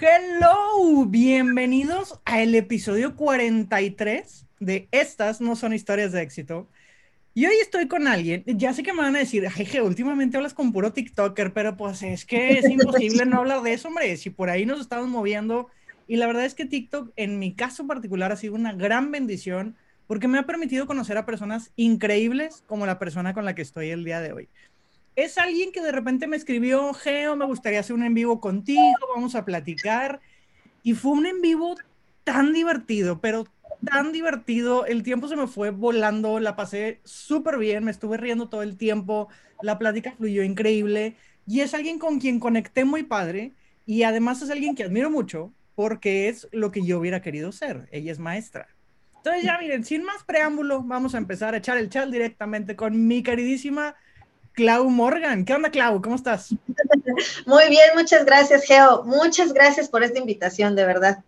Hello, bienvenidos al episodio 43 de Estas no son historias de éxito. Y hoy estoy con alguien, ya sé que me van a decir, jeje, últimamente hablas con puro TikToker, pero pues es que es imposible no hablar de eso, hombre, si por ahí nos estamos moviendo. Y la verdad es que TikTok, en mi caso particular, ha sido una gran bendición porque me ha permitido conocer a personas increíbles como la persona con la que estoy el día de hoy. Es alguien que de repente me escribió, Geo, me gustaría hacer un en vivo contigo, vamos a platicar. Y fue un en vivo tan divertido, pero tan divertido, el tiempo se me fue volando, la pasé súper bien, me estuve riendo todo el tiempo, la plática fluyó increíble y es alguien con quien conecté muy padre y además es alguien que admiro mucho porque es lo que yo hubiera querido ser, ella es maestra. Entonces ya miren, sin más preámbulo, vamos a empezar a echar el chat directamente con mi queridísima Clau Morgan. ¿Qué onda, Clau? ¿Cómo estás? Muy bien, muchas gracias, Geo. Muchas gracias por esta invitación, de verdad.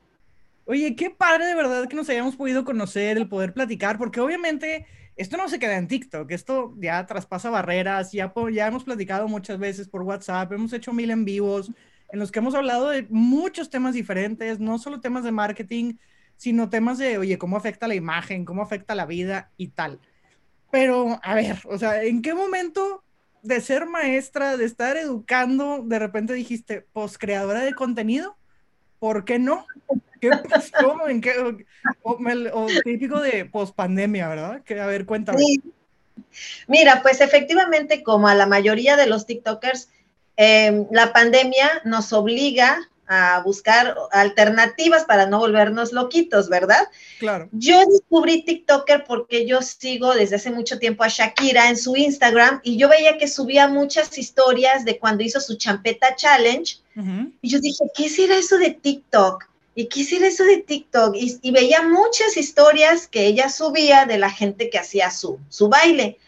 Oye, qué padre de verdad que nos hayamos podido conocer, el poder platicar, porque obviamente esto no se queda en TikTok, esto ya traspasa barreras, ya, ya hemos platicado muchas veces por WhatsApp, hemos hecho mil en vivos en los que hemos hablado de muchos temas diferentes, no solo temas de marketing, sino temas de, oye, cómo afecta la imagen, cómo afecta la vida y tal. Pero, a ver, o sea, ¿en qué momento de ser maestra, de estar educando, de repente dijiste, pues creadora de contenido? ¿Por qué no? ¿Qué pasó? ¿En qué? O, típico de pospandemia, ¿verdad? Que, a ver, cuéntame. Mira, pues efectivamente, como a la mayoría de los TikTokers, em, la pandemia nos obliga a buscar alternativas para no volvernos loquitos, ¿verdad? Claro. Yo descubrí TikToker porque yo sigo desde hace mucho tiempo a Shakira en su Instagram y yo veía que subía muchas historias de cuando hizo su champeta challenge. Y yo dije, ¿qué será eso de TikTok? ¿Y qué era eso de TikTok? Y, veía muchas historias que ella subía de la gente que hacía su, su baile.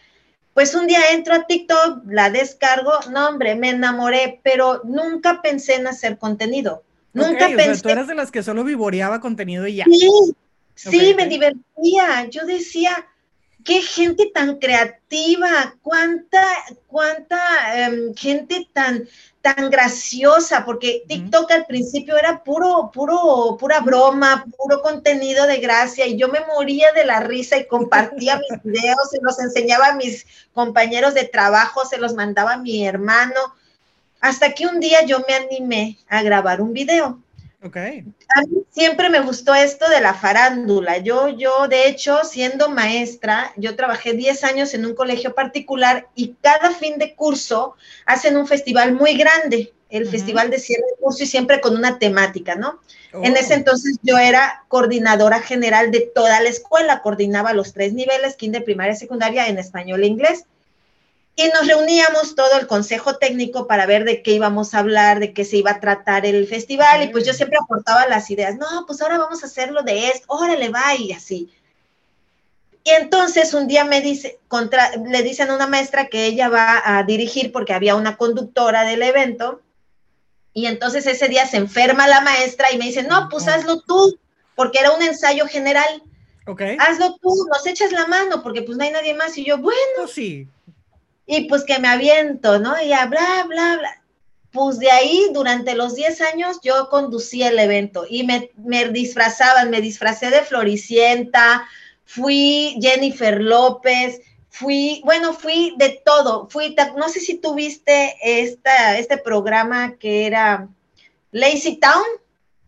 Pues un día entro a TikTok, la descargo, no hombre, me enamoré, pero nunca pensé en hacer contenido. Nunca pensé. O sea, tú eras de las que solo vivoreaba contenido y ya. Sí, sí, me divertía. Yo decía, qué gente tan creativa, cuánta, cuánta em, gente tan, tan graciosa, porque TikTok al principio era puro, puro, pura broma, puro contenido de gracia, y yo me moría de la risa y compartía mis videos, se los enseñaba a mis compañeros de trabajo, se los mandaba a mi hermano, hasta que un día yo me animé a grabar un video. Ok. A mí siempre me gustó esto de la farándula. Yo, yo, de hecho, siendo maestra, yo trabajé 10 años en un colegio particular y cada fin de curso hacen un festival muy grande, el festival de cierre de curso y siempre con una temática, ¿no? En ese oh. entonces yo era coordinadora general de toda la escuela, coordinaba los tres niveles, kinder, primaria, secundaria, en español e inglés y nos reuníamos todo el consejo técnico para ver de qué íbamos a hablar, de qué se iba a tratar el festival, y pues yo siempre aportaba las ideas, no, pues ahora vamos a hacerlo de esto, órale, va, y así. Y entonces un día me dice, contra, le dicen a una maestra que ella va a dirigir porque había una conductora del evento, y entonces ese día se enferma la maestra y me dice, no, pues hazlo tú, porque era un ensayo general. Ok. Hazlo tú, nos echas la mano, porque pues no hay nadie más. Y yo, bueno. Pues sí. Y pues que me aviento, ¿no? Y ya, bla, bla, bla. Pues de ahí, durante los 10 años, yo conducía el evento y me, me disfrazaban, me disfracé de Floricienta, fui Jennifer López, fui, bueno, fui de todo, fui, no sé si tuviste esta, este programa que era Lazy Town.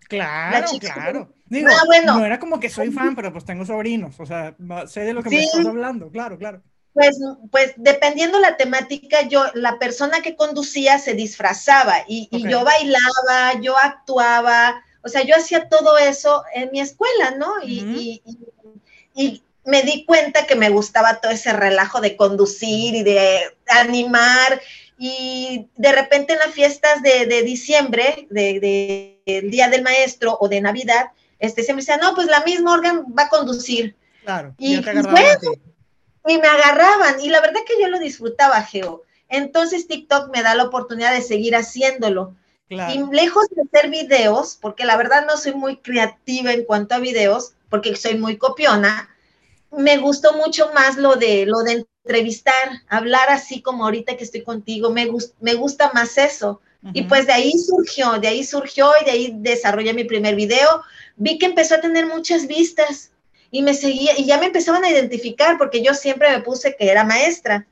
Claro, claro. Digo, ah, bueno. no era como que soy fan, pero pues tengo sobrinos, o sea, sé de lo que me estás hablando, claro, claro. Pues, pues dependiendo la temática, yo, la persona que conducía se disfrazaba y, yo bailaba, yo actuaba, o sea, yo hacía todo eso en mi escuela, ¿no? y, y, me di cuenta que me gustaba todo ese relajo de conducir y de animar. Y de repente en las fiestas de, diciembre, del de, Día del Maestro o de Navidad, este, se me decía, no, pues la misma órgano va a conducir. Claro, y, te y me agarraban y la verdad que yo lo disfrutaba, Geo. Entonces TikTok me da la oportunidad de seguir haciéndolo. Y lejos de hacer videos, porque la verdad no soy muy creativa en cuanto a videos, porque soy muy copiona, me gustó mucho más lo de lo de entrevistar, hablar así como ahorita que estoy contigo, me, me gusta más eso. Y pues de ahí surgió, de ahí surgió y de ahí desarrollé mi primer video. Vi que empezó a tener muchas vistas y me seguía y ya me empezaban a identificar porque yo siempre me puse que era maestra.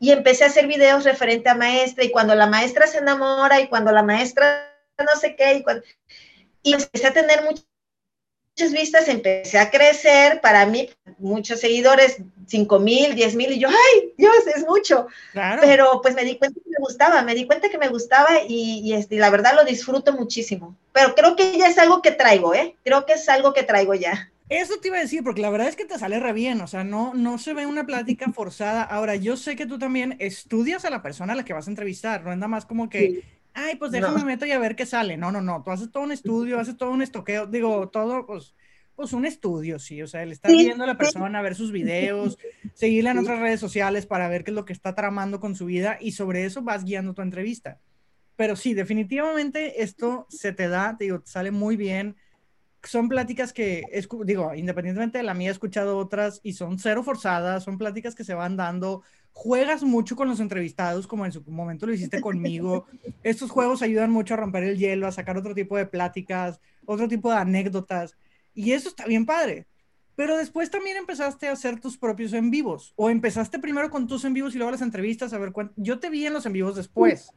Y empecé a hacer videos referente a maestra y cuando la maestra se enamora y cuando la maestra no sé qué y, cuando, y empecé a tener muchas vistas, empecé a crecer, para mí muchos seguidores, 5 mil, 10 mil, y yo, ay, Dios, es mucho. Pero pues me di cuenta que me gustaba, me di cuenta que me gustaba y, este, la verdad lo disfruto muchísimo. Pero creo que ya es algo que traigo, ¿eh? Creo que es algo que traigo ya. Eso te iba a decir, porque la verdad es que te sale re bien, o sea, no, no se ve una plática forzada. Ahora, yo sé que tú también estudias a la persona a la que vas a entrevistar, no es nada más como que, ay, pues déjame no. meto y a ver qué sale. No, no, no, tú haces todo un estudio, haces todo un estoqueo, digo, todo, pues, pues un estudio, sí, o sea, le estás viendo a la persona, ver sus videos, seguirle en otras redes sociales para ver qué es lo que está tramando con su vida y sobre eso vas guiando tu entrevista. Pero sí, definitivamente esto se te da, digo, te sale muy bien. Son pláticas que, digo, independientemente de la mía, he escuchado otras y son cero forzadas, son pláticas que se van dando juegas mucho con los entrevistados, como en su momento lo hiciste conmigo. Estos juegos ayudan mucho a romper el hielo, a sacar otro tipo de pláticas, otro tipo de anécdotas. Y eso está bien padre. Pero después también empezaste a hacer tus propios en vivos. O empezaste primero con tus en vivos y luego las entrevistas. A ver, yo te vi en los en vivos después,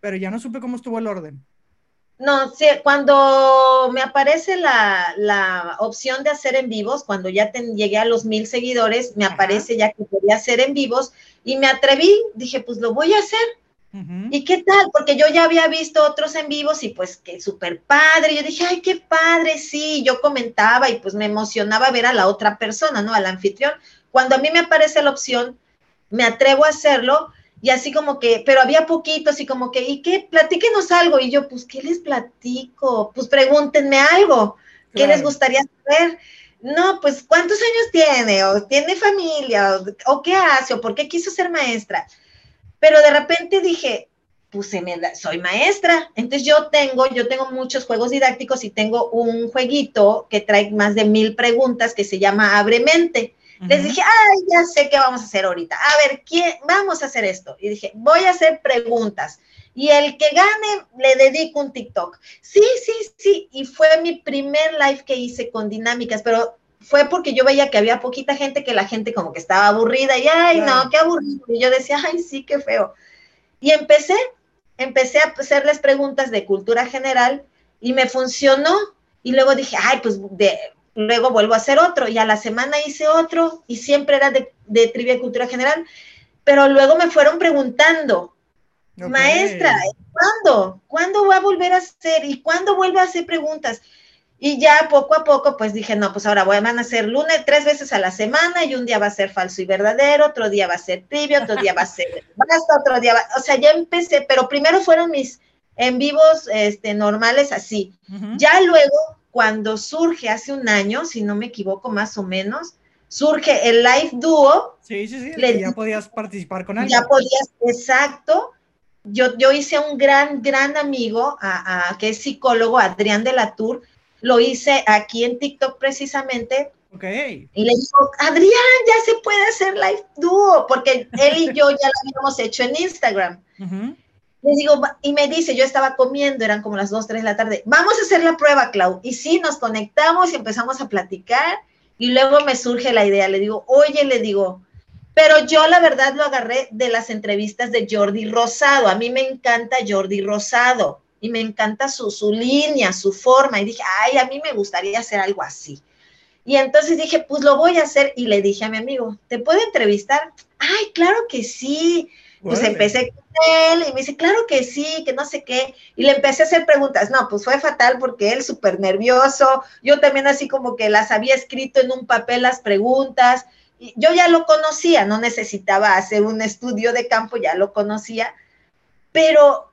pero ya no supe cómo estuvo el orden. No, sí, cuando me aparece la, la, opción de hacer en vivos, cuando ya llegué a los mil seguidores, me aparece ya que podía hacer en vivos y me atreví, dije, pues lo voy a hacer. ¿Y qué tal? Porque yo ya había visto otros en vivos y pues que súper padre. Yo dije, ay, qué padre, sí. Yo comentaba y pues me emocionaba ver a la otra persona, ¿no? Al anfitrión. Cuando a mí me aparece la opción, me atrevo a hacerlo y así como que, pero había poquitos y como que, ¿y qué? Platíquenos algo. Y yo, pues, ¿qué les platico? Pues pregúntenme algo. ¿Qué les gustaría saber? No, pues, ¿cuántos años tiene? ¿O tiene familia? ¿O, qué hace? ¿O por qué quiso ser maestra? Pero de repente dije, pues se me soy maestra. Entonces yo tengo, yo tengo muchos juegos didácticos y tengo un jueguito que trae más de mil preguntas que se llama Abremente. Les dije, ay, ya sé qué vamos a hacer ahorita. A ver, ¿quién? Vamos a hacer esto. Y dije, voy a hacer preguntas. Y el que gane, le dedico un TikTok. Sí, sí, sí. Y fue mi primer live que hice con dinámicas, pero fue porque yo veía que había poquita gente, que la gente como que estaba aburrida y, ay, no, qué aburrido. Y yo decía, ay, sí, qué feo. Y empecé, empecé a hacerles preguntas de cultura general y me funcionó. Y luego dije, ay, pues de, luego vuelvo a hacer otro. Y a la semana hice otro y siempre era de, de trivia y cultura general. Pero luego me fueron preguntando, maestra, ¿cuándo? ¿Cuándo voy a volver a hacer? ¿Y cuándo vuelve a hacer preguntas? Y ya poco a poco, pues dije, no, pues ahora voy a hacer lunes tres veces a la semana y un día va a ser falso y verdadero, otro día va a ser tibio, otro día va a ser basta, otro día va, o sea, ya empecé, pero primero fueron mis en vivos este, normales así. Ya luego, cuando surge hace un año, si no me equivoco más o menos, surge el live dúo. Sí, sí, sí, ya podías participar con alguien. Ya podías, exacto. Yo, yo hice un gran, gran amigo, a, a, que es psicólogo, Adrián de la Tour, lo hice aquí en TikTok precisamente. Ok. Y le digo, Adrián, ya se puede hacer live dúo, porque él y yo ya lo habíamos hecho en Instagram. Le digo, y me dice, yo estaba comiendo, eran como las 2, 3 de la tarde, vamos a hacer la prueba, Clau. Y sí, nos conectamos y empezamos a platicar. Y luego me surge la idea, le digo, oye, le digo, pero yo la verdad lo agarré de las entrevistas de Jordi Rosado. A mí me encanta Jordi Rosado y me encanta su, su línea, su forma. Y dije, ay, a mí me gustaría hacer algo así. Y entonces dije, pues lo voy a hacer. Y le dije a mi amigo, ¿te puedo entrevistar? Ay, claro que sí. Pues empecé con él y me dice, claro que sí, que no sé qué. Y le empecé a hacer preguntas. No, pues fue fatal porque él súper nervioso. Yo también así como que las había escrito en un papel las preguntas. Y yo ya lo conocía, no necesitaba hacer un estudio de campo, ya lo conocía. Pero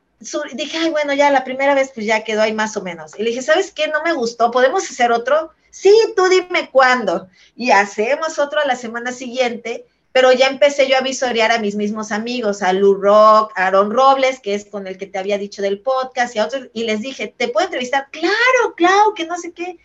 dije, ay, bueno, ya la primera vez pues ya quedó ahí más o menos. Y le dije, ¿sabes qué? No me gustó, ¿podemos hacer otro? Sí, tú dime cuándo. Y hacemos otro a la semana siguiente, pero ya empecé yo a visorear a mis mismos amigos, a Lu Rock, a Aaron Robles, que es con el que te había dicho del podcast, y a otros, y les dije, ¿te puedo entrevistar? Claro, claro, que no sé qué.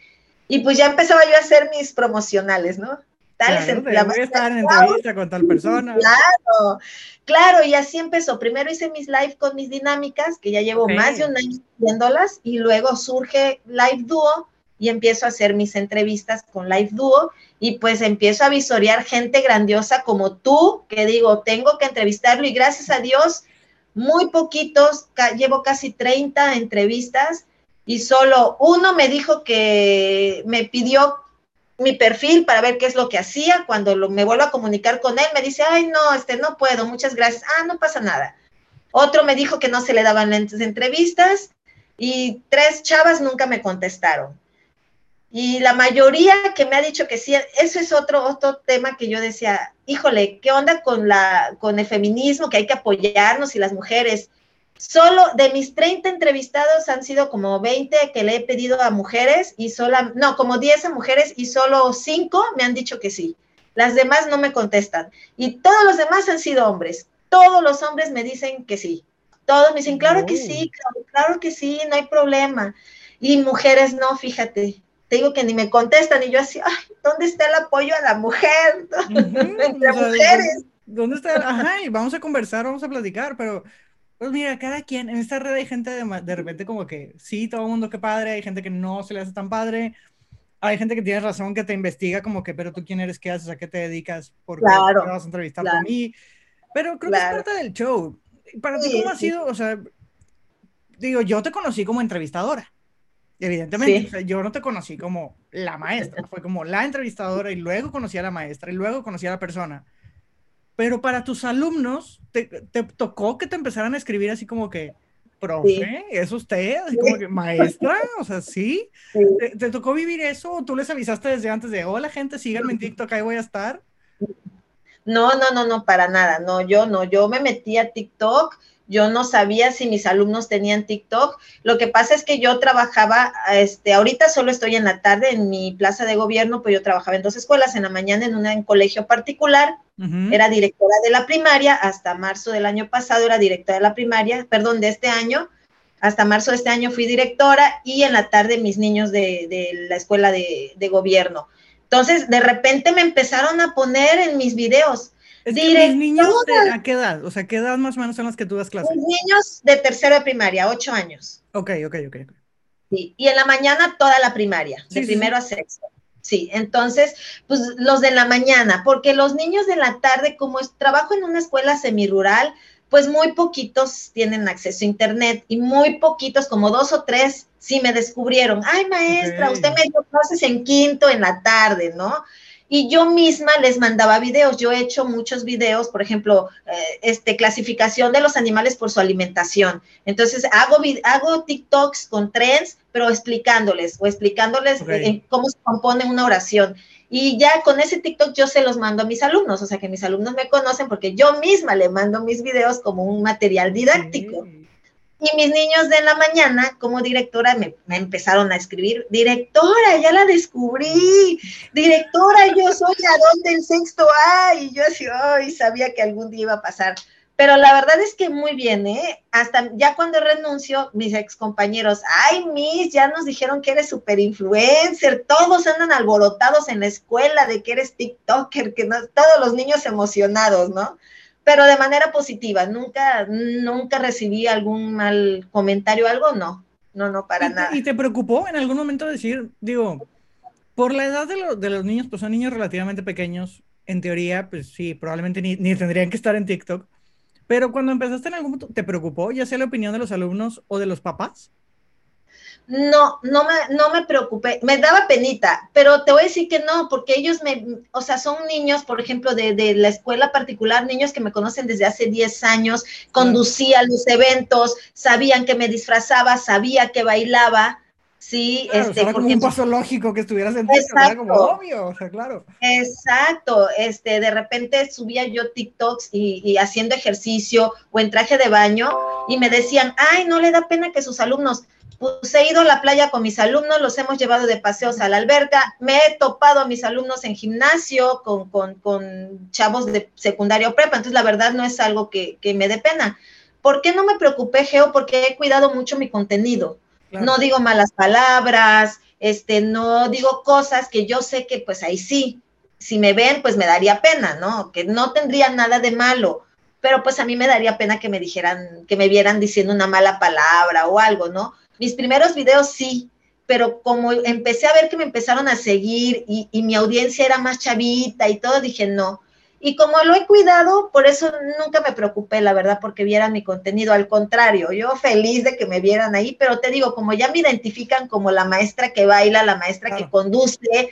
Y pues ya empezaba yo a hacer mis promocionales, ¿no? Tal claro, voy a estar en entrevista con tal persona. Claro, claro, y así empezó. Primero hice mis live con mis dinámicas, que ya llevo más de un año haciéndolas, y luego surge Live Duo y empiezo a hacer mis entrevistas con Live Duo y pues empiezo a visorear gente grandiosa como tú, que digo, tengo que entrevistarlo y gracias a Dios, muy poquitos, llevo casi 30 entrevistas y solo uno me dijo que me pidió mi perfil para ver qué es lo que hacía. Cuando me vuelvo a comunicar con él, me dice, ay, no, este, no puedo, muchas gracias. Ah, no pasa nada. Otro me dijo que no se le daban de entrevistas y tres chavas nunca me contestaron. Y la mayoría que me ha dicho que sí, eso es otro, otro tema que yo decía, híjole, ¿qué onda con, la, con el feminismo? Que hay que apoyarnos y las mujeres. Solo de mis 30 entrevistados han sido como 20 que le he pedido a mujeres y solo, no, como 10 a mujeres y solo 5 me han dicho que sí. Las demás no me contestan. Y todos los demás han sido hombres. Todos los hombres me dicen que sí. Todos me dicen, claro que sí, claro, claro que sí, no hay problema. Y mujeres no, fíjate, te digo que ni me contestan y yo así, ay, ¿dónde está el apoyo a la mujer? Entre mujeres. ¿Dónde está? Ajá, y vamos a conversar, vamos a platicar, pero pues mira, cada quien, en esta red hay gente de, de repente como que sí, todo el mundo que padre, hay gente que no se le hace tan padre, hay gente que tiene razón que te investiga como que, pero tú quién eres, qué haces, a qué te dedicas, por qué te vas a entrevistar claro. mí, pero creo que es parte del show. Para ti, ¿cómo ha sido? O sea, digo, yo te conocí como entrevistadora. Evidentemente, yo no te conocí como la maestra, fue como la entrevistadora y luego conocí a la maestra y luego conocí a la persona. Pero para tus alumnos, te, te tocó que te empezaran a escribir así como que, profe, ¿es usted? Así como que, maestra, o sea, ¿sí? ¿Te, tocó vivir eso o tú les avisaste desde antes de, hola gente, síganme en TikTok, ahí voy a estar? No, no, no, no, para nada, no, yo no, yo me metí a TikTok, yo no sabía si mis alumnos tenían TikTok. Lo que pasa es que yo trabajaba, este, ahorita solo estoy en la tarde en mi plaza de gobierno, pues yo trabajaba en dos escuelas, en la mañana en un colegio particular, era directora de la primaria, hasta marzo del año pasado era directora de la primaria, perdón, de este año, hasta marzo de este año fui directora y en la tarde mis niños de, de la escuela de, de gobierno. Entonces, de repente me empezaron a poner en mis videos, es niños de, ¿a qué edad? O sea, ¿qué edad más o menos son las que tú das clases? niños de tercero de primaria, ocho años. Ok, ok, ok. Sí, y en la mañana toda la primaria, de primero a sexto. Sí, entonces, pues los de la mañana, porque los niños de la tarde, como es, trabajo en una escuela semirural, pues muy poquitos tienen acceso a internet y muy poquitos, como dos o tres, sí me descubrieron. Ay, maestra, usted me dio clases en quinto en la tarde, ¿no? Y yo misma les mandaba videos. Yo he hecho muchos videos, por ejemplo, eh, este, clasificación de los animales por su alimentación. Entonces, hago, hago TikToks con trends, pero explicándoles o explicándoles cómo se compone una oración. Y ya con ese TikTok yo se los mando a mis alumnos, o sea que mis alumnos me conocen porque yo misma le mando mis videos como un material didáctico. Y mis niños de la mañana, como directora, me, empezaron a escribir, directora, ya la descubrí, directora, yo soy Aarón del sexto A, y yo así, ay, sabía que algún día iba a pasar. Pero la verdad es que muy bien, ¿eh? Hasta ya cuando renuncio, mis ex compañeros, ay, Miss, ya nos dijeron que eres super influencer, todos andan alborotados en la escuela de que eres TikToker, que no, todos los niños emocionados, ¿no? Pero de manera positiva. Nunca, nunca recibí algún mal comentario, algo, no. No, no, para nada. ¿Y te preocupó en algún momento decir, digo, por la edad de, de los niños, pues son niños relativamente pequeños, en teoría, pues sí, probablemente ni, ni tendrían que estar en TikTok. Pero cuando empezaste en algún momento, ¿te preocupó ya sea la opinión de los alumnos o de los papás? No, no me, no me preocupé, me daba penita, pero te voy a decir que no, porque ellos me, o sea, son niños, por ejemplo, de, de la escuela particular, niños que me conocen desde hace 10 años, conducía los eventos, sabían que me disfrazaba, sabía que bailaba, sí, este, era como un paso lógico que estuvieras en era como obvio, o sea, claro. Exacto, este, de repente subía yo TikToks y, y haciendo ejercicio o en traje de baño y me decían, ay, no le da pena que sus alumnos, pues he ido a la playa con mis alumnos, los hemos llevado de paseos a la alberca, me he topado a mis alumnos en gimnasio con, con, chavos de secundaria o prepa, entonces la verdad no es algo que, me dé pena. ¿Por qué no me preocupé, Geo? Porque he cuidado mucho mi contenido. No digo malas palabras, este, no digo cosas que yo sé que pues ahí sí, si me ven, pues me daría pena, ¿no? Que no tendría nada de malo, pero pues a mí me daría pena que me dijeran, que me vieran diciendo una mala palabra o algo, ¿no? Mis primeros videos sí, pero como empecé a ver que me empezaron a seguir y, y mi audiencia era más chavita y todo, dije, no, y como lo he cuidado, por eso nunca me preocupé, la verdad, porque vieran mi contenido. Al contrario, yo feliz de que me vieran ahí, pero te digo, como ya me identifican como la maestra que baila, la maestra que conduce,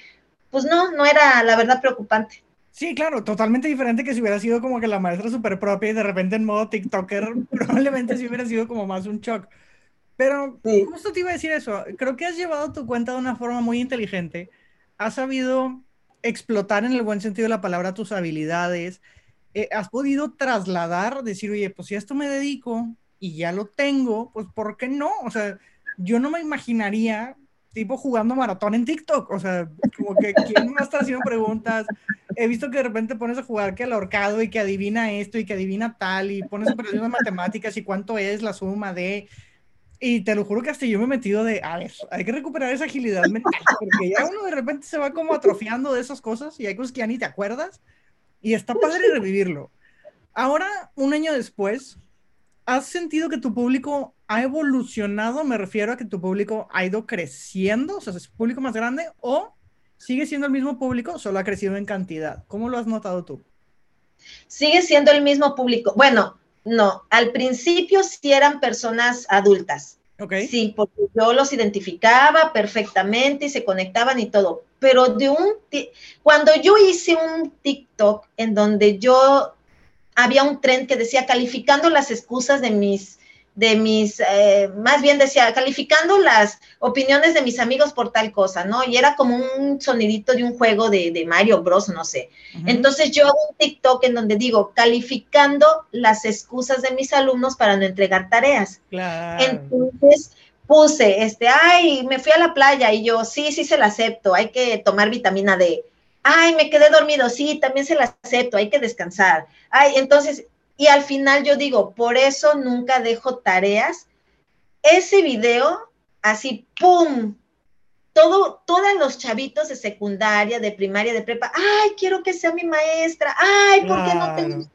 pues no, no era la verdad preocupante. Sí, claro, totalmente diferente que si hubiera sido como que la maestra súper propia y de repente en modo TikToker, probablemente sí hubiera sido como más un shock. Pero justo te iba a decir eso, creo que has llevado tu cuenta de una forma muy inteligente, has sabido explotar en el buen sentido de la palabra tus habilidades, eh, has podido trasladar, decir, oye, pues si a esto me dedico y ya lo tengo, pues ¿por qué no? O sea, yo no me imaginaría tipo jugando maratón en TikTok, o sea, como que quién a estar haciendo preguntas. He visto que de repente pones a jugar que al ahorcado y que adivina esto y que adivina tal y pones operaciones matemáticas y cuánto es la suma de y te lo juro que hasta yo me he metido de, a ver, hay que recuperar esa agilidad mental, porque ya uno de repente se va como atrofiando de esas cosas y hay cosas que ya ni te acuerdas y está padre revivirlo. Ahora, un año después, ¿has sentido que tu público ha evolucionado? Me refiero a que tu público ha ido creciendo, o sea, es público más grande o sigue siendo el mismo público, solo ha crecido en cantidad. ¿Cómo lo has notado tú? Sigue siendo el mismo público. Bueno, no, al principio sí eran personas adultas. Okay. Sí, porque yo los identificaba perfectamente y se conectaban y todo. Pero de un cuando yo hice un TikTok en donde yo había un tren que decía calificando las excusas de mis de mis, eh, más bien decía, calificando las opiniones de mis amigos por tal cosa, ¿no? Y era como un sonidito de un juego de, Mario Bros, no sé. Entonces yo hago un TikTok en donde digo, calificando las excusas de mis alumnos para no entregar tareas. Claro. Entonces puse, este, ay, me fui a la playa y yo, sí, sí se la acepto, hay que tomar vitamina D. Ay, me quedé dormido, sí, también se la acepto, hay que descansar. Ay, entonces y al final yo digo, por eso nunca dejo tareas. Ese video, así, ¡pum! Todo, todos los chavitos de secundaria, de primaria, de prepa, ay, quiero que sea mi maestra, ay, ¿por qué no te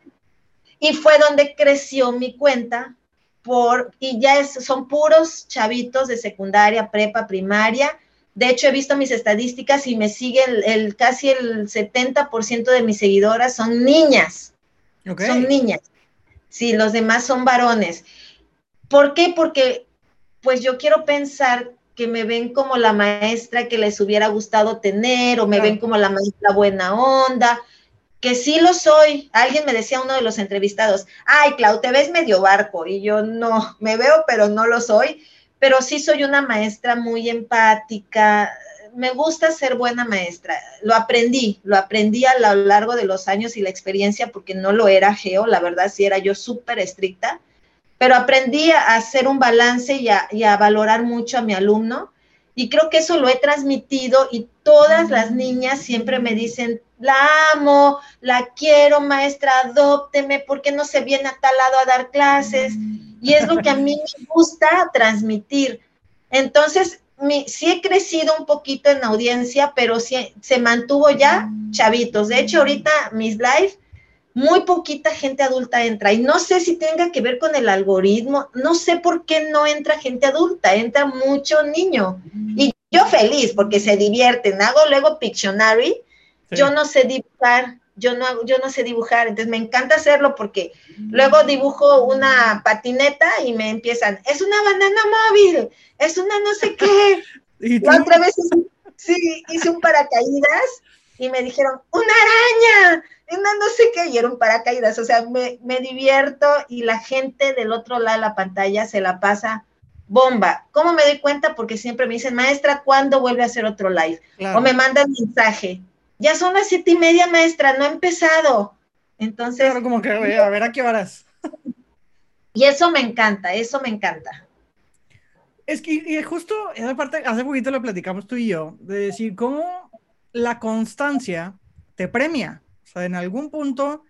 Y fue donde creció mi cuenta, por, y ya es, son puros chavitos de secundaria, prepa, primaria. De hecho, he visto mis estadísticas y me sigue el, casi el 70% de mis seguidoras son niñas. Son niñas. Sí, los demás son varones. ¿Por qué? Porque pues yo quiero pensar que me ven como la maestra que les hubiera gustado tener o me ven como la maestra buena onda, que sí lo soy. Alguien me decía uno de los entrevistados, ay, Clau, te ves medio barco y yo no, me veo, pero no lo soy, pero sí soy una maestra muy empática, me gusta ser buena maestra. Lo aprendí, lo aprendí a lo largo de los años y la experiencia porque no lo era geo, la verdad sí era yo súper estricta, pero aprendí a hacer un balance y a, valorar mucho a mi alumno y creo que eso lo he transmitido y todas las niñas siempre me dicen, la amo, la quiero, maestra, adópteme, ¿por qué no se viene a tal lado a dar clases? Y es lo que a mí me gusta transmitir. Entonces, sí he crecido un poquito en audiencia, pero sí, se mantuvo ya chavitos. De hecho, ahorita mis live, muy poquita gente adulta entra. Y no sé si tenga que ver con el algoritmo, no sé por qué no entra gente adulta, entra mucho niño. Y yo feliz porque se divierten. Hago luego Pictionary. Yo no sé dibujar, yo no, yo no sé dibujar, entonces me encanta hacerlo porque luego dibujo una patineta y me empiezan, es una banana móvil, es una no sé qué. ¿Y la otra vez sí, hice un paracaídas y me dijeron, una araña, una no sé qué, y era un paracaídas, o sea, me, me divierto y la gente del otro lado de la pantalla se la pasa bomba. ¿Cómo me doy cuenta? Porque siempre me dicen, maestra, ¿cuándo vuelve a hacer otro live? O me mandan mensaje, ya son las siete y media, maestra, no ha empezado. Entonces. Claro, como que a ver a qué horas. Y eso me encanta, eso me encanta. Es que y justo esa parte, hace poquito lo platicamos tú y yo, de decir cómo la constancia te premia. O sea, en algún punto,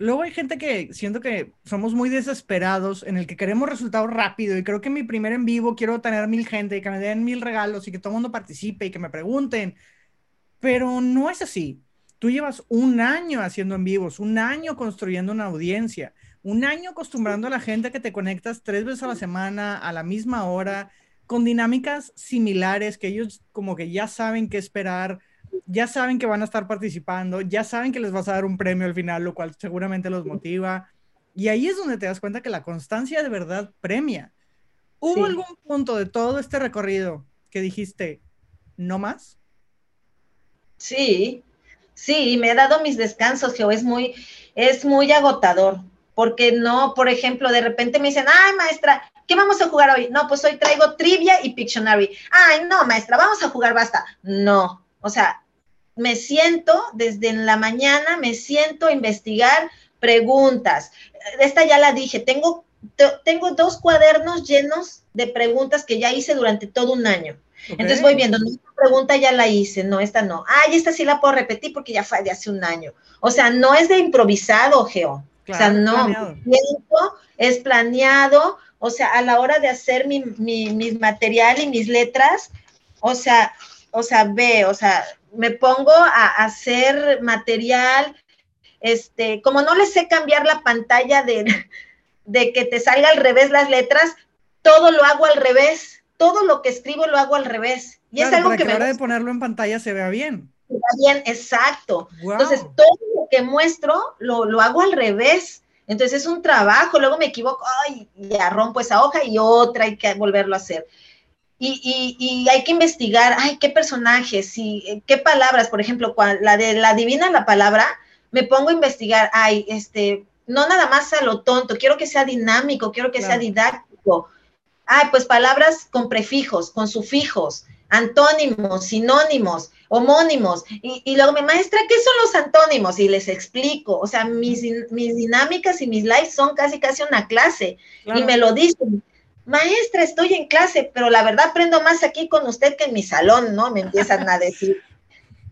luego hay gente que siento que somos muy desesperados, en el que queremos resultados rápido, y creo que en mi primer en vivo quiero tener mil gente, y que me den mil regalos, y que todo el mundo participe, y que me pregunten, pero no es así. Tú llevas un año haciendo en vivos, un año construyendo una audiencia, un año acostumbrando a la gente que te conectas tres veces a la semana, a la misma hora, con dinámicas similares que ellos como que ya saben qué esperar, ya saben que van a estar participando, ya saben que les vas a dar un premio al final, lo cual seguramente los motiva. Y ahí es donde te das cuenta que la constancia de verdad premia. ¿Hubo algún punto de todo este recorrido que dijiste, no más? Sí, sí, me he dado mis descansos, que es muy, es muy agotador, porque no, por ejemplo, de repente me dicen, ay, maestra, ¿qué vamos a jugar hoy? No, pues hoy traigo trivia y Pictionary. Ay, no, maestra, vamos a jugar, basta. No, o sea, me siento desde en la mañana, me siento a investigar preguntas. Esta ya la dije, tengo, tengo dos cuadernos llenos de preguntas que ya hice durante todo un año. Entonces voy viendo, no, esta pregunta ya la hice, no, esta no. Ay, esta sí la puedo repetir porque ya fue de hace un año. O sea, no es de improvisado, Geo. o sea, no, es planeado, o sea, a la hora de hacer mi, mi, material y mis letras, o sea, o sea, ve, o sea, me pongo a hacer material, este, como no le sé cambiar la pantalla de, de que te salga al revés las letras, todo lo hago al revés, todo lo que escribo lo hago al revés. Y es algo que, a la hora de ponerlo en pantalla se vea bien. Se vea bien, exacto. Entonces, todo lo que muestro lo, lo hago al revés. Entonces es un trabajo, luego me equivoco, ay, ya rompo esa hoja y otra, hay que volverlo a hacer. Y, y, hay que investigar, ay, qué personajes y eh, qué palabras, por ejemplo, la de la divina la palabra, me pongo a investigar, ay, este, no nada más a lo tonto, quiero que sea dinámico, quiero que sea didáctico. Ay, pues palabras con prefijos, con sufijos, antónimos, sinónimos, homónimos. Y, luego me maestra, ¿qué son los antónimos? Y les explico. O sea, mis, mis dinámicas y mis lives son casi, casi una clase. Y me lo dicen. Maestra, estoy en clase, pero la verdad aprendo más aquí con usted que en mi salón, ¿no? Me empiezan a decir.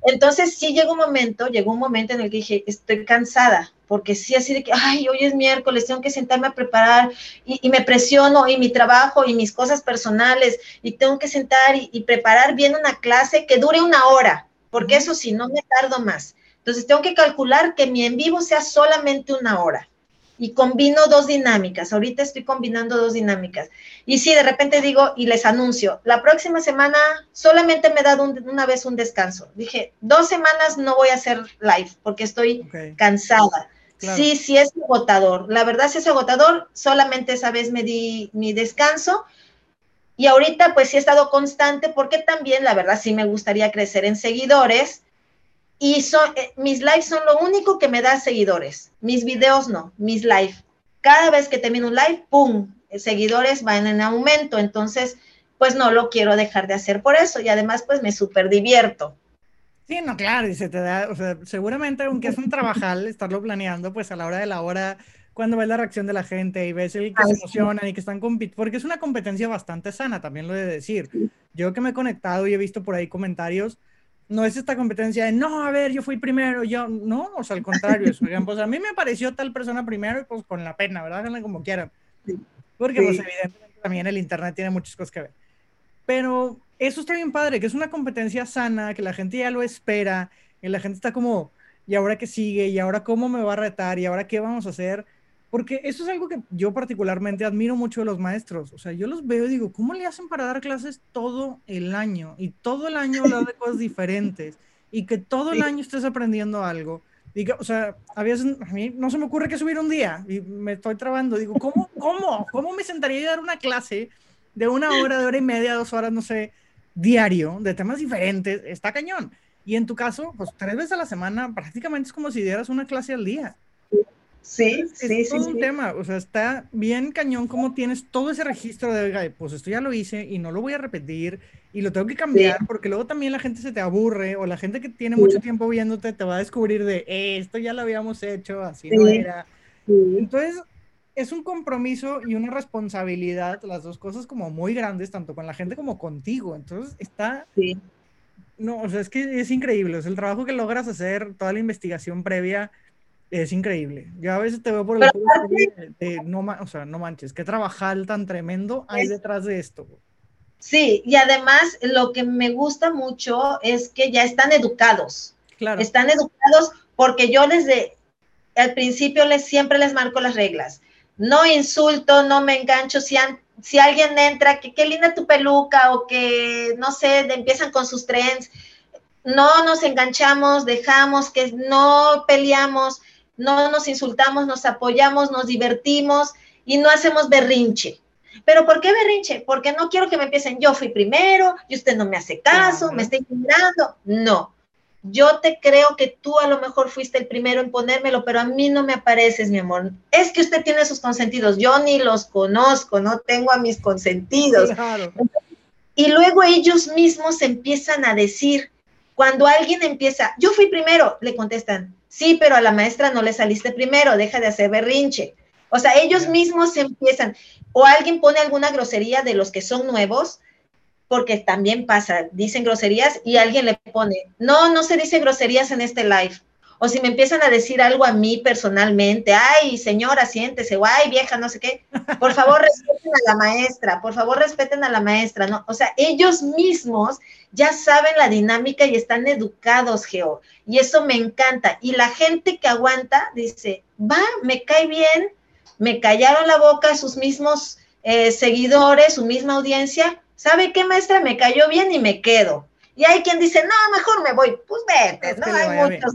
Entonces sí llegó un momento, llegó un momento en el que dije, estoy cansada, porque sí así de que, ay, hoy es miércoles, tengo que sentarme a preparar y, me presiono y mi trabajo y mis cosas personales y tengo que sentar y, y, preparar bien una clase que dure una hora, porque eso sí, no me tardo más. Entonces tengo que calcular que mi en vivo sea solamente una hora y combino dos dinámicas. Ahorita estoy combinando dos dinámicas. Y sí, de repente digo y les anuncio, la próxima semana solamente me he dado una vez un descanso. Dije, dos semanas no voy a hacer live porque estoy cansada. Sí, sí es agotador. La verdad sí es agotador. Solamente esa vez me di mi descanso. Y ahorita pues sí he estado constante porque también la verdad sí me gustaría crecer en seguidores y eh, mis lives son lo único que me da seguidores. Mis videos no, mis live. Cada vez que termino un live, ¡pum! Seguidores van en aumento. Entonces, pues no lo quiero dejar de hacer por eso. Y además, pues me súper divierto. Sí, no, claro, y se te da, o sea, seguramente aunque es un trabajal estarlo planeando, pues a la hora de la hora, cuando ves la reacción de la gente y ves el que se emocionan y que están compitiendo, porque es una competencia bastante sana, también lo he de decir. Yo que me he conectado y he visto por ahí comentarios, no es esta competencia de, no, a ver, yo fui primero, yo, no, o sea, al contrario, eso, pues a mí me pareció tal persona primero y pues con la pena, ¿verdad? Háganle como quieran. Porque pues evidentemente también el Internet tiene muchas cosas que ver. Pero eso está bien padre, que es una competencia sana, que la gente ya lo espera, y la gente está como, ¿y ahora qué sigue? ¿Y ahora cómo me va a retar? ¿Y ahora qué vamos a hacer? Porque eso es algo que yo particularmente admiro mucho de los maestros. O sea, yo los veo y digo, ¿cómo le hacen para dar clases todo el año? Y todo el año hablar de cosas diferentes. Y que todo el año estés aprendiendo algo. Y o sea, a veces a mí no se me ocurre que subir un día y me estoy trabando. Digo, ¿cómo, cómo, cómo me sentaría a dar una clase de una hora, de hora y media, dos horas, no sé, diario, de temas diferentes? Está cañón. Y en tu caso, pues tres veces a la semana, prácticamente es como si dieras una clase al día. Sí, sí, es todo un tema, o sea, está bien cañón como tienes todo ese registro de, oiga, pues esto ya lo hice y no lo voy a repetir y lo tengo que cambiar porque luego también la gente se te aburre o la gente que tiene mucho tiempo viéndote te va a descubrir de, eh, esto ya lo habíamos hecho, así no era. Entonces, es un compromiso y una responsabilidad, las dos cosas como muy grandes, tanto con la gente como contigo. Entonces, está... No, o sea, es que es increíble, es el trabajo que logras hacer, toda la investigación previa es increíble. Yo a veces te veo por el de, no, o sea, no manches, qué trabajar tan tremendo hay detrás de esto. Sí, y además lo que me gusta mucho es que ya están educados. Están educados porque yo desde al principio les siempre les marco las reglas. No insulto, no me engancho. Si, si alguien entra, que qué linda tu peluca o que, no sé, empiezan con sus trends, no nos enganchamos, dejamos que no peleamos, no nos insultamos, nos apoyamos, nos divertimos y no hacemos berrinche. ¿Pero por qué berrinche? Porque no quiero que me empiecen, yo fui primero y usted no me hace caso, me está ignorando. No, yo te creo que tú a lo mejor fuiste el primero en ponérmelo, pero a mí no me apareces, mi amor. Es que usted tiene sus consentidos, yo ni los conozco, no tengo a mis consentidos. Y luego ellos mismos empiezan a decir, cuando alguien empieza, yo fui primero, le contestan, sí, pero a la maestra no le saliste primero, deja de hacer berrinche. O sea, ellos mismos empiezan, o alguien pone alguna grosería de los que son nuevos, porque también pasa, dicen groserías y alguien le pone, no, no se dice groserías en este live. O si me empiezan a decir algo a mí personalmente, ay, señora, siéntese, o ay, vieja, no sé qué, por favor respeten a la maestra, por favor respeten a la maestra, ¿no? O sea, ellos mismos ya saben la dinámica y están educados, Geo, y eso me encanta. Y la gente que aguanta dice, va, me cae bien, me callaron la boca sus mismos eh, seguidores, su misma audiencia, ¿sabe qué, maestra? Me cayó bien y me quedo. Y hay quien dice, no, mejor me voy, pues vete, ¿no? Hay muchos.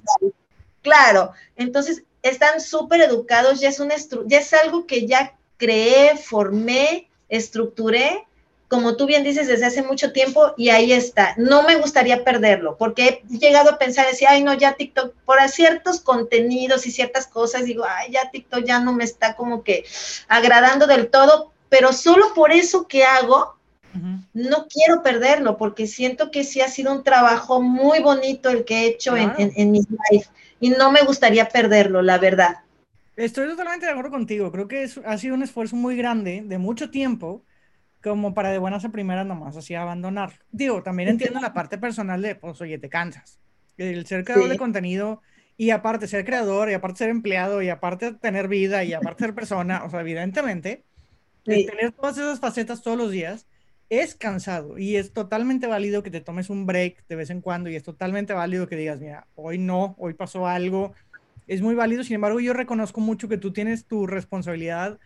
Claro, entonces están súper educados, ya es, un ya es algo que ya creé, formé, estructuré, como tú bien dices, desde hace mucho tiempo y ahí está. No me gustaría perderlo, porque he llegado a pensar, decir, ay, no, ya TikTok, por ciertos contenidos y ciertas cosas, digo, ay, ya TikTok ya no me está como que agradando del todo, pero solo por eso que hago, no quiero perderlo porque siento que sí ha sido un trabajo muy bonito el que he hecho en, en, mis live y no me gustaría perderlo, la verdad. Estoy totalmente de acuerdo contigo. Creo que ha sido un esfuerzo muy grande de mucho tiempo como para de buenas a primeras nomás así abandonar. Digo, también entiendo la parte personal de, pues, oye, te cansas. El ser creador de contenido y aparte ser creador y aparte ser empleado y aparte tener vida y aparte ser persona, o sea, evidentemente, tener todas esas facetas todos los días es cansado y es totalmente válido que te tomes un break de vez en cuando y es totalmente válido que digas, mira, hoy no, hoy pasó algo. Es muy válido, sin embargo, yo reconozco mucho que tú tienes tu responsabilidad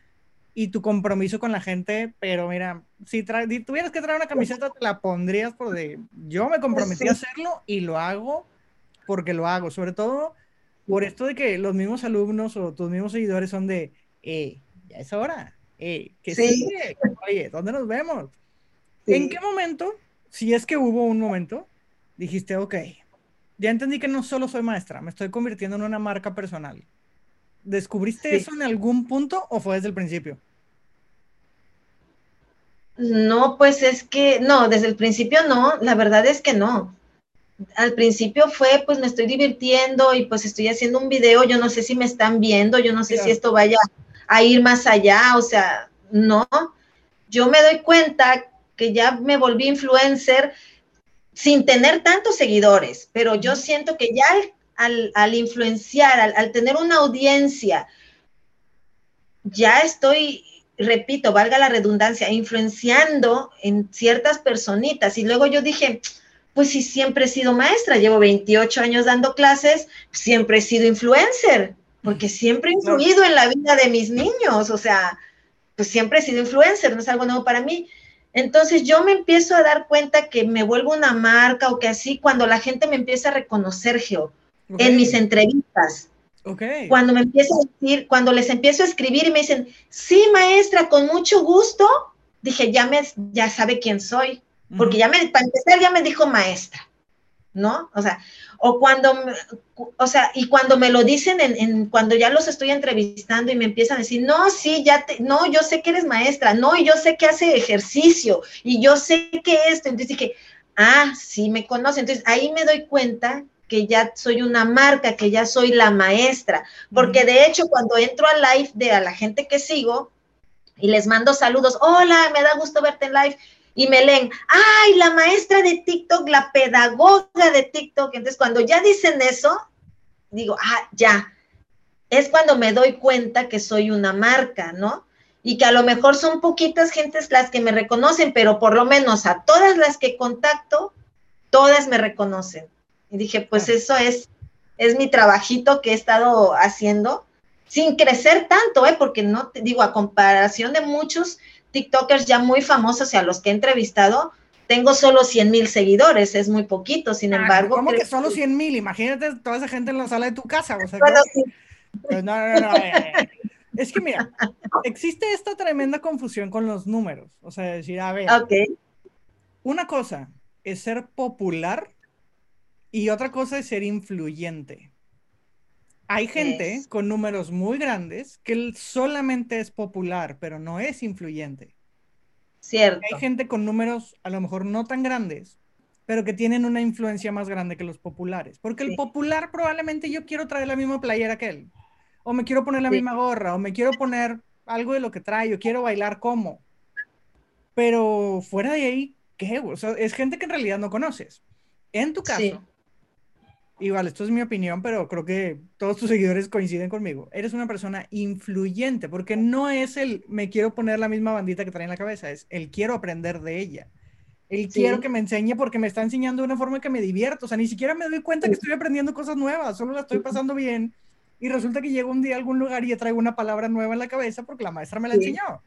y tu compromiso con la gente, pero mira, si, tuvieras que traer una camiseta, te la pondrías por de, yo me comprometí a hacerlo y lo hago porque lo hago, sobre todo por esto de que los mismos alumnos o tus mismos seguidores son de, eh, ya es hora, eh, que sí. Oye, ¿dónde nos vemos? ¿En qué momento, si es que hubo un momento, dijiste, ok, ya entendí que no solo soy maestra, me estoy convirtiendo en una marca personal? ¿Descubriste eso en algún punto o fue desde el principio? No, pues es que, no, desde el principio no, la verdad es que no. Al principio fue, pues me estoy divirtiendo y pues estoy haciendo un video, yo no sé si me están viendo, yo no sé si esto vaya a ir más allá, o sea, no. Yo me doy cuenta que ya me volví influencer sin tener tantos seguidores, pero yo siento que ya al, influenciar, al, tener una audiencia, ya estoy, repito, valga la redundancia, influenciando en ciertas personitas. Y luego yo dije, pues si siempre he sido maestra, llevo 28 años dando clases, siempre he sido influencer, porque siempre he influido en la vida de mis niños, o sea, pues siempre he sido influencer, no es algo nuevo para mí. Entonces yo me empiezo a dar cuenta que me vuelvo una marca o que así cuando la gente me empieza a reconocer, Geo, en mis entrevistas. Okay. Cuando me empiezo a decir, cuando les empiezo a escribir y me dicen, sí, maestra, con mucho gusto, dije, ya me, ya sabe quién soy, porque ya me, para empezar, ya me dijo maestra, ¿no? O sea, o cuando, o sea, y cuando me lo dicen, en, cuando ya los estoy entrevistando y me empiezan a decir, no, sí, ya te, no, yo sé que eres maestra, no, y yo sé que hace ejercicio, y yo sé que esto, entonces dije, ah, sí, me conoce, entonces ahí me doy cuenta que ya soy una marca, que ya soy la maestra, porque de hecho cuando entro al live de a la gente que sigo y les mando saludos, hola, me da gusto verte en live, y me leen, ay, la maestra de TikTok, la pedagoga de TikTok, entonces cuando ya dicen eso, digo, ah, ya, es cuando me doy cuenta que soy una marca, ¿no? Y que a lo mejor son poquitas gentes las que me reconocen, pero por lo menos a todas las que contacto, todas me reconocen Y dije, pues eso es, es mi trabajito que he estado haciendo sin crecer tanto, ¿eh? porque no te digo, a comparación de muchos TikTokers ya muy famosos y a los que he entrevistado, tengo solo 100 mil seguidores, es muy poquito, sin ah, embargo. ¿Cómo que solo 100 mil? Imagínate toda esa gente en la sala de tu casa. O sea, pues no, no, no. Eh, es que mira, existe esta tremenda confusión con los números. O sea, decir, a ver, una cosa es ser popular y otra cosa es ser influyente. Hay gente con números muy grandes que solamente es popular, pero no es influyente. Cierto. Hay gente con números a lo mejor no tan grandes, pero que tienen una influencia más grande que los populares. Porque el popular probablemente yo quiero traer la misma playera que él o me quiero poner la misma gorra, o me quiero poner algo de lo que trae, o quiero bailar como. Pero fuera de ahí, ¿qué? O sea, es gente que en realidad no conoces. En tu caso, igual, esto es mi opinión, pero creo que todos tus seguidores coinciden conmigo. Eres una persona influyente, porque no es el me quiero poner la misma bandita que trae en la cabeza, es el quiero aprender de ella. El quiero que me enseñe porque me está enseñando de una forma que me divierto. O sea, ni siquiera me doy cuenta que estoy aprendiendo cosas nuevas, solo la estoy pasando bien y resulta que llego un día a algún lugar y traigo una palabra nueva en la cabeza porque la maestra me la enseñó.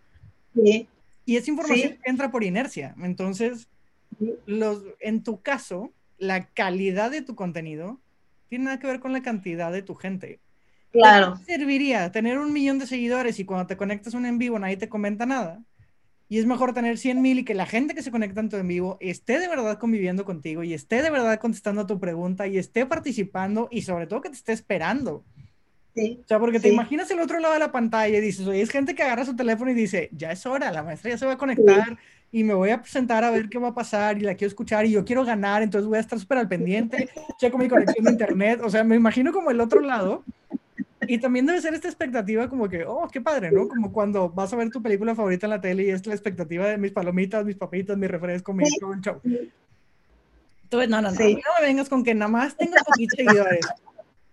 Sí. Y esa información entra por inercia. Entonces, los, en tu caso, la calidad de tu contenido tiene nada que ver con la cantidad de tu gente. Claro. ¿Qué serviría tener un millón de seguidores y cuando te conectas un en vivo nadie te comenta nada? Y es mejor tener 100 mil y que la gente que se conecta en tu en vivo esté de verdad conviviendo contigo y esté de verdad contestando a tu pregunta y esté participando y sobre todo que te esté esperando. O sea, porque te imaginas el otro lado de la pantalla y dices, oye, es gente que agarra su teléfono y dice, ya es hora, la maestra ya se va a conectar y me voy a presentar a ver qué va a pasar y la quiero escuchar y yo quiero ganar, entonces voy a estar súper al pendiente, checo mi conexión de internet, o sea, me imagino como el otro lado. Y también debe ser esta expectativa como que, oh, qué padre, ¿no? Como cuando vas a ver tu película favorita en la tele y es la expectativa de mis palomitas, mis papitas, mi refresco, mi show. Entonces, no, no, no, no me vengas con que nada más tengo poquitos seguidores.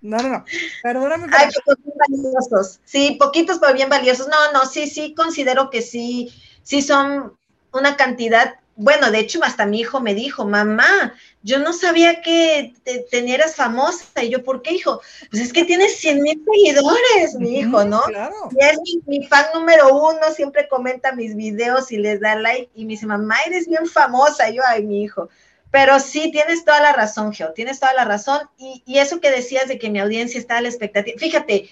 No, no, no. Perdóname. Pocos bien valiosos. Sí, poquitos, pero bien valiosos. No, no, sí, sí, considero que sí, sí son una cantidad. Bueno, de hecho, hasta mi hijo me dijo, mamá, yo no sabía que te, eras famosa. Y yo, ¿por qué, hijo? Pues es que tienes 100 mil seguidores, mi hijo, ¿no? Claro. Y es mi, mi, fan número uno, siempre comenta mis videos y les da like. Y me dice, mamá, eres bien famosa. Y yo, ay, mi hijo. Pero sí, tienes toda la razón, Geo, tienes toda la razón. Y, eso que decías de que mi audiencia está a la expectativa, fíjate,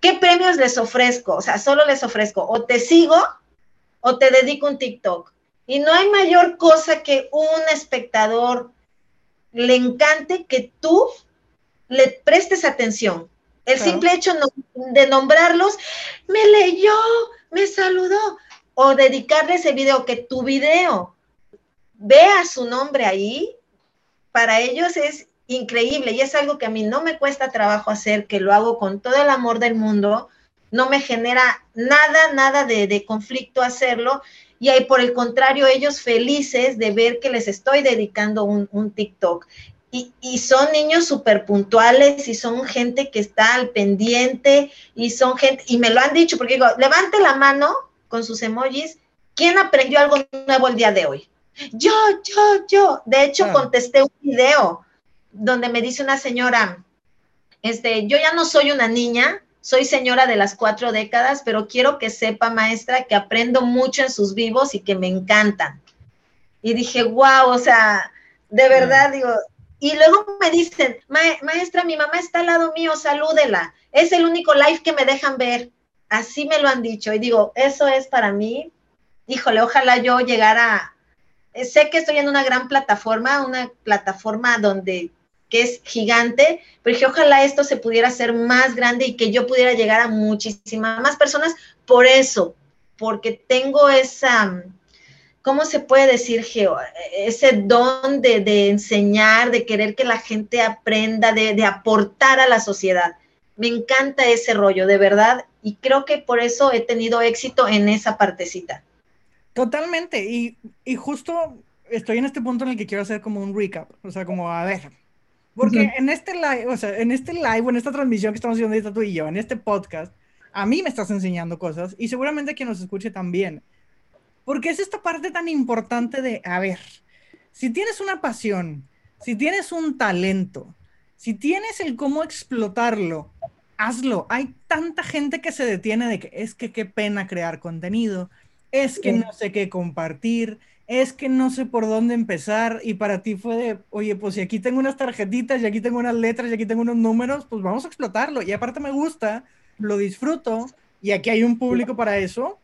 ¿qué premios les ofrezco? O sea, solo les ofrezco, o te sigo o te dedico un TikTok. Y no hay mayor cosa que un espectador le encante que tú le prestes atención. El simple hecho de nombrarlos, me leyó, me saludó, o dedicarle ese video, que tu video vea su nombre ahí, para ellos es increíble y es algo que a mí no me cuesta trabajo hacer, que lo hago con todo el amor del mundo, no me genera nada, nada de, conflicto hacerlo y hay por el contrario ellos felices de ver que les estoy dedicando un, TikTok. Y, y, son niños súper puntuales y son gente que está al pendiente y son gente, y me lo han dicho porque digo, levante la mano con sus emojis, ¿quién aprendió algo nuevo el día de hoy? yo, yo, yo. De hecho, contesté un video donde me dice una señora, este, yo ya no soy una niña, soy señora de las cuatro décadas, pero quiero que sepa, maestra, que aprendo mucho en sus vivos y que me encantan. Y dije, wow, o sea, de verdad, digo, y luego me dicen, maestra, mi mamá está al lado mío, salúdela. Es el único live que me dejan ver. Así me lo han dicho. Y digo, eso es para mí. Híjole, ojalá yo llegara eh, sé que estoy en una gran plataforma, una plataforma donde que es gigante, pero que ojalá esto se pudiera hacer más grande y que yo pudiera llegar a muchísimas más personas por eso, porque tengo esa, ¿cómo se puede decir, Geo? Ese don de, enseñar, de querer que la gente aprenda, de, de, aportar a la sociedad. Me encanta ese rollo, de verdad, y creo que por eso he tenido éxito en esa partecita. Totalmente. Y, y, justo estoy en este punto en el que quiero hacer como un recap. O sea, como a ver. Porque en este live, o sea, en este live, en esta transmisión que estamos haciendo ahorita tú y yo, en este podcast, a mí me estás enseñando cosas y seguramente a quien nos escuche también. Porque es esta parte tan importante de, a ver, si tienes una pasión, Si tienes un talento, si tienes el cómo explotarlo, hazlo. Hay tanta gente que se detiene de que es que qué pena crear contenido, es que no sé qué compartir, es que no sé por dónde empezar y para ti fue de, oye, pues si aquí tengo unas tarjetitas y aquí tengo unas letras y aquí tengo unos números, pues vamos a explotarlo. Y aparte me gusta, lo disfruto y aquí hay un público para eso,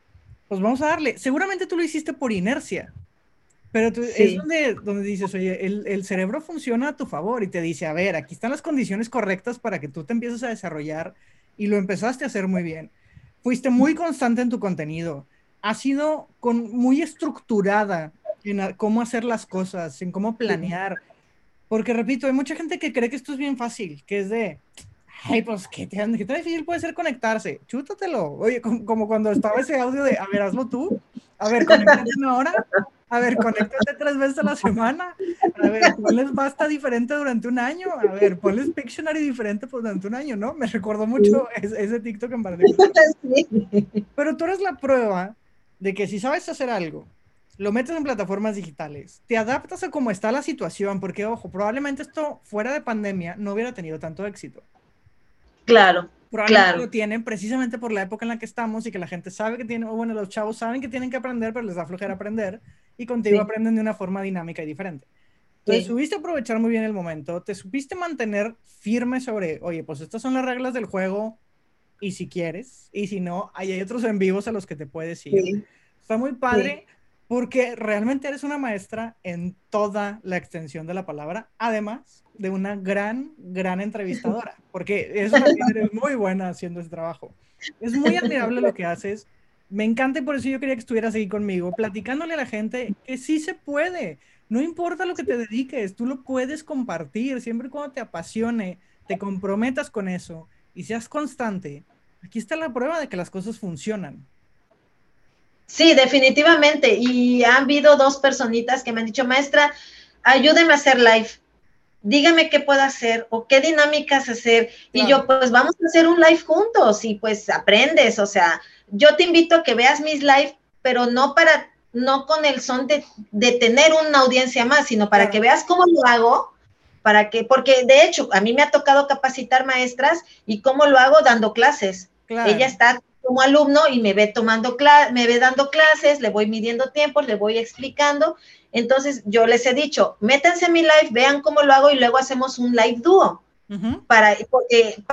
pues vamos a darle. Seguramente tú lo hiciste por inercia, pero es donde, donde dices, oye, el, el, cerebro funciona a tu favor y te dice, a ver, aquí están las condiciones correctas para que tú te empieces a desarrollar y lo empezaste a hacer muy bien. Fuiste muy constante en tu contenido. Ha sido con, muy estructurada en cómo hacer las cosas, en cómo planear. Porque repito, hay mucha gente que cree que esto es bien fácil, que es de, ay, pues, ¿qué, tan difícil puede ser conectarse? Chútatelo. Oye, como, cuando estaba ese audio de, a ver, hazlo tú. A ver, conéctate una hora. A ver, conéctate tres veces a la semana. A ver, ponles basta diferente durante un año. A ver, ponles Pictionary diferente durante un año, ¿no? Me recordó mucho ese, TikTok en particular. Pero tú eres la prueba de que si sabes hacer algo, lo metes en plataformas digitales, te adaptas a cómo está la situación, porque, ojo, probablemente esto fuera de pandemia no hubiera tenido tanto éxito. Claro. Probablemente lo tienen precisamente por la época en la que estamos y que la gente sabe que tiene, o bueno, los chavos saben que tienen que aprender, pero les da flojera aprender y contigo aprenden de una forma dinámica y diferente. Entonces, subiste a aprovechar muy bien el momento, te supiste mantener firme sobre, oye, pues estas son las reglas del juego y si quieres, y si no, hay otros en vivos a los que te puedes ir. Está muy padre porque realmente eres una maestra en toda la extensión de la palabra, además de una gran, gran entrevistadora, porque es eres muy buena haciendo ese trabajo. Es muy admirable lo que haces. Me encanta y por eso yo quería que estuvieras aquí conmigo, platicándole a la gente que sí se puede. No importa lo que te dediques, tú lo puedes compartir siempre cuando te apasione, te comprometas con eso y seas constante. Aquí está la prueba de que las cosas funcionan. Sí, definitivamente. Y ha habido dos personitas que me han dicho, maestra, ayúdeme a hacer live. Dígame qué puedo hacer o qué dinámicas hacer. Y yo, pues vamos a hacer un live juntos y pues aprendes. O sea, yo te invito a que veas mis live, pero no para, no con el son de, de tener una audiencia más, sino para que veas cómo lo hago para que, porque de hecho, a mí me ha tocado capacitar maestras y cómo lo hago dando clases. Ella está como alumno y me ve tomando me ve dando clases, le voy midiendo tiempos, le voy explicando. Entonces yo les he dicho, métanse en mi live, vean cómo lo hago y luego hacemos un live dúo. para,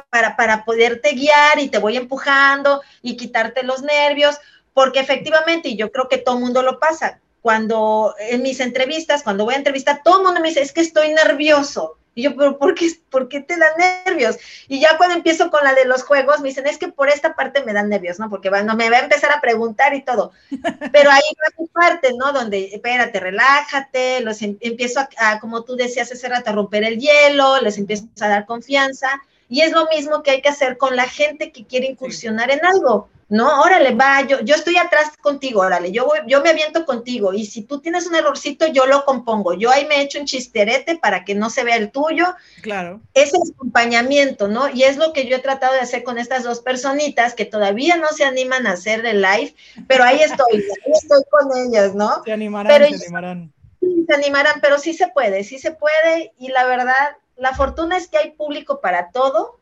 para, para poderte guiar y te voy empujando y quitarte los nervios, porque efectivamente, y yo creo que todo mundo lo pasa, cuando en mis entrevistas, cuando voy a entrevistar, todo el mundo me dice, es que estoy nervioso. Y yo, pero ¿por qué, ¿por qué te dan nervios? Y ya cuando empiezo con la de los juegos, me dicen, es que por esta parte me dan nervios, ¿no? Porque bueno, me va a empezar a preguntar y todo. Pero ahí va tu parte, ¿no? Donde, espérate, relájate, los em, empiezo a, como tú decías hace rato, a romper el hielo, les empiezo a dar confianza. Y es lo mismo que hay que hacer con la gente que quiere incursionar en algo. No, órale, va, yo, yo estoy atrás contigo, órale, yo, voy, yo me aviento contigo y si tú tienes un errorcito, yo lo compongo. Yo ahí me he hecho un chisterete para que no se vea el tuyo. Claro. Es acompañamiento, ¿no? Y es lo que yo he tratado de hacer con estas dos personitas que todavía no se animan a hacer el live, pero ahí estoy, ahí estoy con ellas, ¿no? Se animarán, se animarán. Sí, se animarán, pero sí se puede, sí se puede y la verdad, la fortuna es que hay público para todo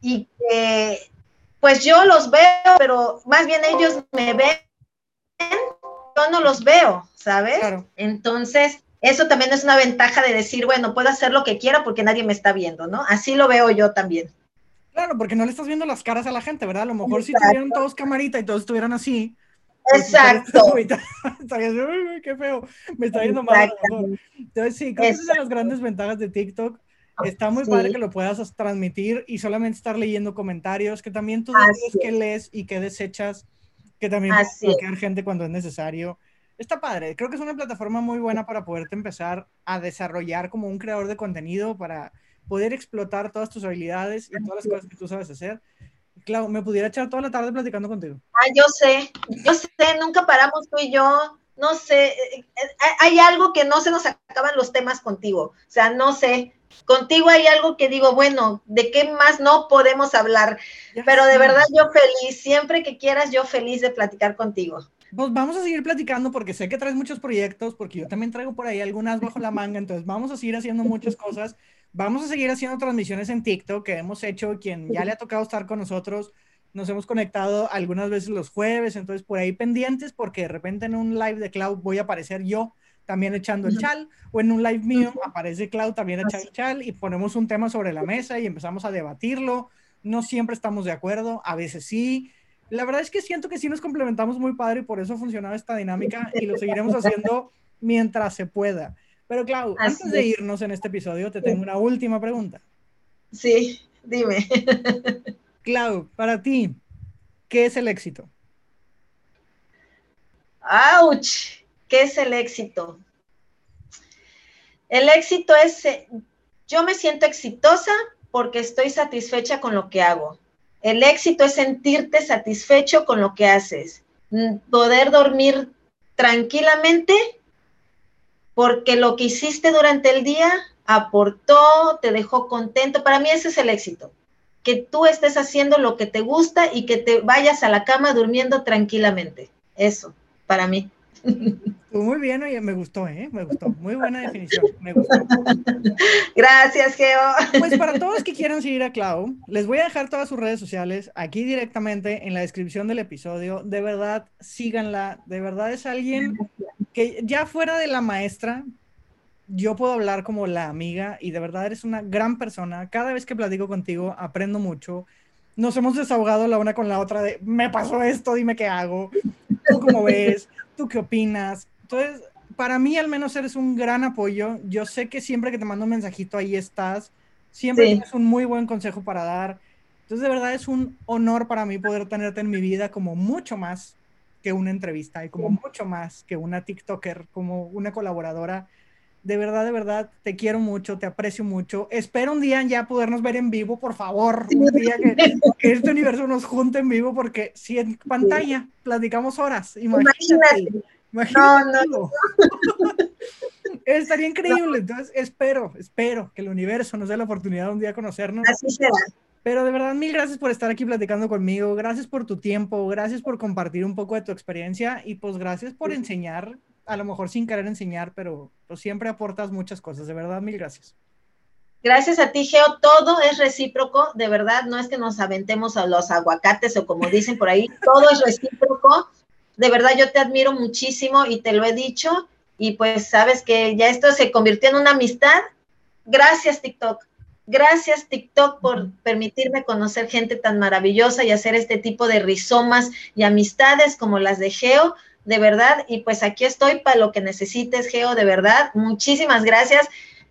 y que pues yo los veo, pero más bien ellos me ven, yo no los veo, ¿sabes? Entonces, eso también es una ventaja de decir, bueno, puedo hacer lo que quiera porque nadie me está viendo, ¿no? Así lo veo yo también. Claro, porque no le estás viendo las caras a la gente, ¿verdad? A lo mejor si tuvieran todos camarita y todos estuvieran así. Pues, Exacto. qué feo, me está viendo mal. Entonces, sí, creo que es de las grandes ventajas de TikTok Está muy padre que lo puedas transmitir y solamente estar leyendo comentarios, que también tú decides qué lees y qué desechas, que también puedes bloquear gente cuando es necesario. Está padre, creo que es una plataforma muy buena para poderte empezar a desarrollar como un creador de contenido, para poder explotar todas tus habilidades y todas las cosas que tú sabes hacer. Claro, me pudiera echar toda la tarde platicando contigo. Ah, yo sé, yo sé, nunca paramos tú y yo, no sé, eh, eh, hay algo que no se nos acaban los temas contigo, o sea, no sé, Contigo hay algo que digo, bueno, ¿de qué más no podemos hablar? Pero de verdad yo feliz, siempre que quieras, yo feliz de platicar contigo. Pues vamos a seguir platicando porque sé que traes muchos proyectos, porque yo también traigo por ahí algunas bajo la manga, entonces vamos a seguir haciendo muchas cosas. Vamos a seguir haciendo transmisiones en TikTok que hemos hecho, quien ya le ha tocado estar con nosotros, nos hemos conectado algunas veces los jueves, entonces por ahí pendientes porque de repente en un live de Cloud voy a aparecer yo también echando el chal, o en un live mío aparece Cloud también echando el chal y ponemos un tema sobre la mesa y empezamos a debatirlo. No siempre estamos de acuerdo, a veces sí. La verdad es que siento que sí nos complementamos muy padre y por eso ha funcionado esta dinámica y lo seguiremos haciendo mientras se pueda. Pero Clau, antes de irnos en este episodio, te tengo una última pregunta. Sí, dime. Clau, para ti, ¿qué es el éxito? ¡Auch! ¿Qué es el éxito? El éxito es, eh, yo me siento exitosa porque estoy satisfecha con lo que hago. El éxito es sentirte satisfecho con lo que haces, mm, poder dormir tranquilamente porque lo que hiciste durante el día aportó, te dejó contento. Para mí ese es el éxito, que tú estés haciendo lo que te gusta y que te vayas a la cama durmiendo tranquilamente. Eso, para mí. Muy bien, oye, me gustó, ¿eh? Me gustó. Muy buena definición, me gustó. Gracias, Geo. Pues para todos que quieran seguir a Clau, les voy a dejar todas sus redes sociales aquí directamente en la descripción del episodio. De verdad, síganla. De verdad es alguien que ya fuera de la maestra, yo puedo hablar como la amiga y de verdad eres una gran persona. Cada vez que platico contigo, aprendo mucho. Nos hemos desahogado la una con la otra de, me pasó esto, dime qué hago. ¿Tú cómo ves? ¿Tú qué opinas? Entonces, para mí al menos eres un gran apoyo. Yo sé que siempre que te mando un mensajito ahí estás. Siempre tienes un muy buen consejo para dar. Entonces, de verdad es un honor para mí poder tenerte en mi vida como mucho más que una entrevista y como mucho más que una TikToker, como una colaboradora. De verdad, de verdad, te quiero mucho, te aprecio mucho. Espero un día ya podernos ver en vivo, por favor. Un día que, que este universo nos junte en vivo, porque si en pantalla platicamos horas, imagínate. imagínate no, no. Estaría increíble. Entonces, espero, espero que el universo nos dé la oportunidad de un día conocernos. Así será. Pero de verdad, mil gracias por estar aquí platicando conmigo. Gracias por tu tiempo. Gracias por compartir un poco de tu experiencia. Y pues gracias por enseñar a lo mejor sin querer enseñar, pero pues, siempre aportas muchas cosas. De verdad, mil gracias. Gracias a ti, Geo. Todo es recíproco. De verdad, no es que nos aventemos a los aguacates o como dicen por ahí, todo es recíproco. De verdad, yo te admiro muchísimo y te lo he dicho. Y pues sabes que ya esto se convirtió en una amistad. Gracias, TikTok. Gracias, TikTok, por permitirme conocer gente tan maravillosa y hacer este tipo de rizomas y amistades como las de Geo de verdad. Y pues aquí estoy para lo que necesites, Geo, de verdad. Muchísimas gracias.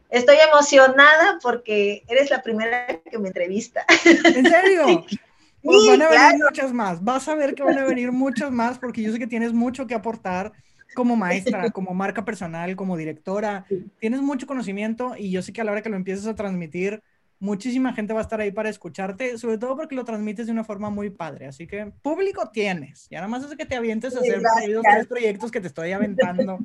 Estoy emocionada porque eres la primera que me entrevista. ¿En serio? Pues van a venir muchas más. Vas a ver que van a venir muchas más porque yo sé que tienes mucho que aportar como maestra, como marca personal, como directora. Tienes mucho conocimiento y yo sé que a la hora que lo empieces a transmitir, muchísima gente va a estar ahí para escucharte, sobre todo porque lo transmites de una forma muy padre. Así que público tienes. Y nada más es que te avientes a hacer los tres proyectos que te estoy aventando.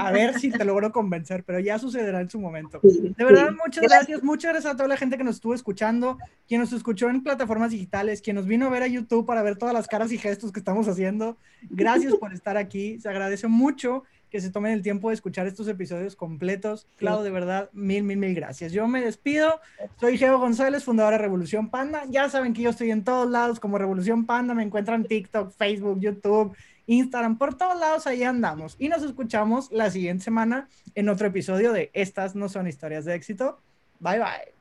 A ver si te logro convencer, pero ya sucederá en su momento. De verdad, muchas gracias. Muchas gracias a toda la gente que nos estuvo escuchando, quien nos escuchó en plataformas digitales, quien nos vino a ver a YouTube para ver todas las caras y gestos que estamos haciendo. Gracias por estar aquí. Se agradece mucho que se tomen el tiempo de escuchar estos episodios completos. Claudio, de verdad, mil, mil, mil gracias. Yo me despido. Soy Geo González, fundadora de Revolución Panda. Ya saben que yo estoy en todos lados como Revolución Panda. Me encuentran TikTok, Facebook, YouTube, Instagram, por todos lados ahí andamos. Y nos escuchamos la siguiente semana en otro episodio de Estas no son historias de éxito. Bye bye.